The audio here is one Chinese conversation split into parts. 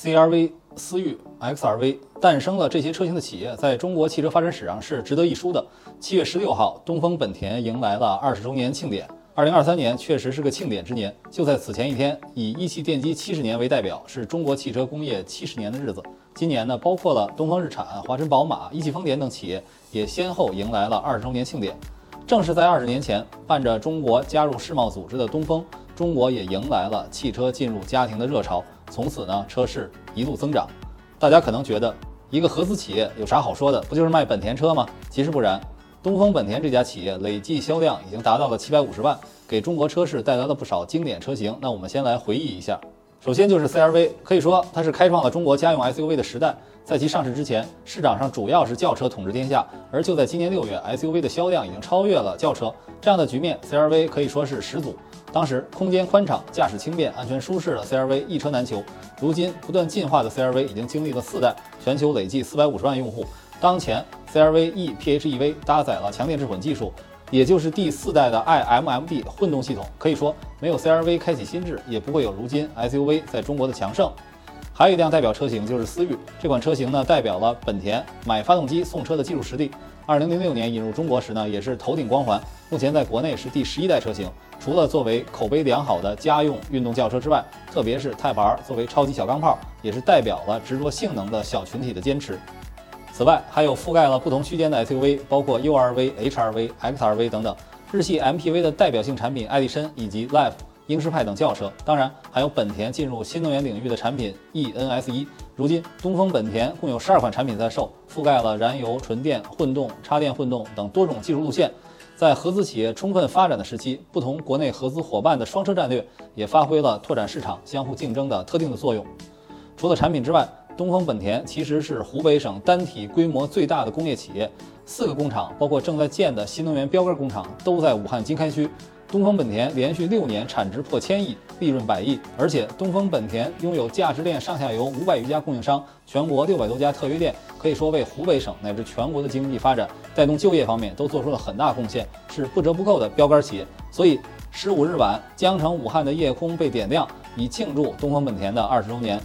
CR-V、思域、XR-V 诞生了这些车型的企业，在中国汽车发展史上是值得一书的。七月十六号，东风本田迎来了二十周年庆典。二零二三年确实是个庆典之年。就在此前一天，以一汽电机七十年为代表，是中国汽车工业七十年的日子。今年呢，包括了东风日产、华晨宝马、一汽丰田等企业，也先后迎来了二十周年庆典。正是在二十年前，伴着中国加入世贸组织的东风，中国也迎来了汽车进入家庭的热潮。从此呢，车市一路增长。大家可能觉得，一个合资企业有啥好说的？不就是卖本田车吗？其实不然，东风本田这家企业累计销量已经达到了七百五十万，给中国车市带来了不少经典车型。那我们先来回忆一下。首先就是 CR-V，可以说它是开创了中国家用 SUV 的时代。在其上市之前，市场上主要是轿车统治天下，而就在今年六月，SUV 的销量已经超越了轿车。这样的局面，CR-V 可以说是始祖。当时空间宽敞、驾驶轻便、安全舒适的 CR-V 一车难求。如今不断进化的 CR-V 已经经历了四代，全球累计四百五十万用户。当前 CR-V e PHEV 搭载了强电智混技术。也就是第四代的 iMMD 混动系统，可以说没有 CR-V 开启新智，也不会有如今 SUV 在中国的强盛。还有一辆代表车型就是思域，这款车型呢代表了本田买发动机送车的技术实力。二零零六年引入中国时呢，也是头顶光环。目前在国内是第十一代车型。除了作为口碑良好的家用运动轿车之外，特别是 Type R 作为超级小钢炮，也是代表了执着性能的小群体的坚持。此外，还有覆盖了不同区间的 SUV，包括 URV、HRV、XRV 等等。日系 MPV 的代表性产品艾力绅以及 Life、英仕派等轿车，当然还有本田进入新能源领域的产品 eNS1。如今，东风本田共有十二款产品在售，覆盖了燃油、纯电、混动、插电混动等多种技术路线。在合资企业充分发展的时期，不同国内合资伙伴的双车战略也发挥了拓展市场、相互竞争的特定的作用。除了产品之外，东风本田其实是湖北省单体规模最大的工业企业，四个工厂，包括正在建的新能源标杆工厂，都在武汉经开区。东风本田连续六年产值破千亿，利润百亿，而且东风本田拥有价值链上下游五百余家供应商，全国六百多家特约店，可以说为湖北省乃至全国的经济发展、带动就业方面都做出了很大贡献，是不折不扣的标杆企业。所以，十五日晚，江城武汉的夜空被点亮，以庆祝东风本田的二十周年。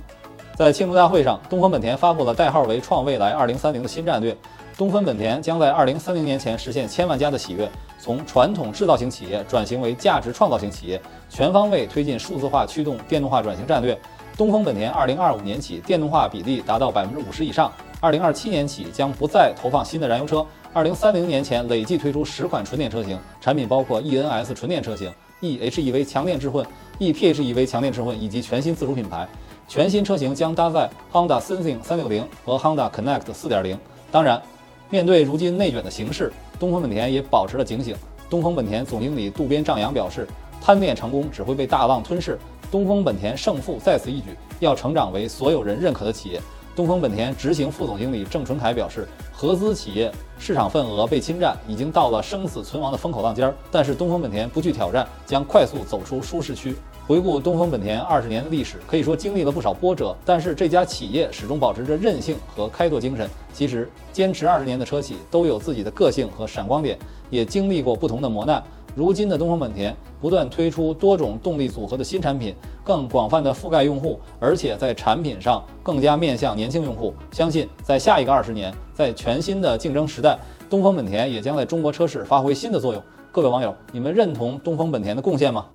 在庆祝大会上，东风本田发布了代号为“创未来 2030” 的新战略。东风本田将在2030年前实现千万家的喜悦，从传统制造型企业转型为价值创造型企业，全方位推进数字化驱动电动化转型战略。东风本田2025年起电动化比例达到百分之五十以上，2027年起将不再投放新的燃油车，2030年前累计推出十款纯电车型，产品包括 eNS 纯电车型、eHEV 强电智混、ePHEV 强电智混以及全新自主品牌。全新车型将搭载 Honda Sensing 360和 Honda Connect 4.0。当然，面对如今内卷的形势，东风本田也保持了警醒。东风本田总经理渡边丈洋表示：“贪恋成功只会被大浪吞噬，东风本田胜负在此一举，要成长为所有人认可的企业。”东风本田执行副总经理郑纯凯表示：“合资企业市场份额被侵占，已经到了生死存亡的风口浪尖儿，但是东风本田不惧挑战，将快速走出舒适区。”回顾东风本田二十年的历史，可以说经历了不少波折，但是这家企业始终保持着韧性和开拓精神。其实，坚持二十年的车企都有自己的个性和闪光点，也经历过不同的磨难。如今的东风本田不断推出多种动力组合的新产品，更广泛的覆盖用户，而且在产品上更加面向年轻用户。相信在下一个二十年，在全新的竞争时代，东风本田也将在中国车市发挥新的作用。各位网友，你们认同东风本田的贡献吗？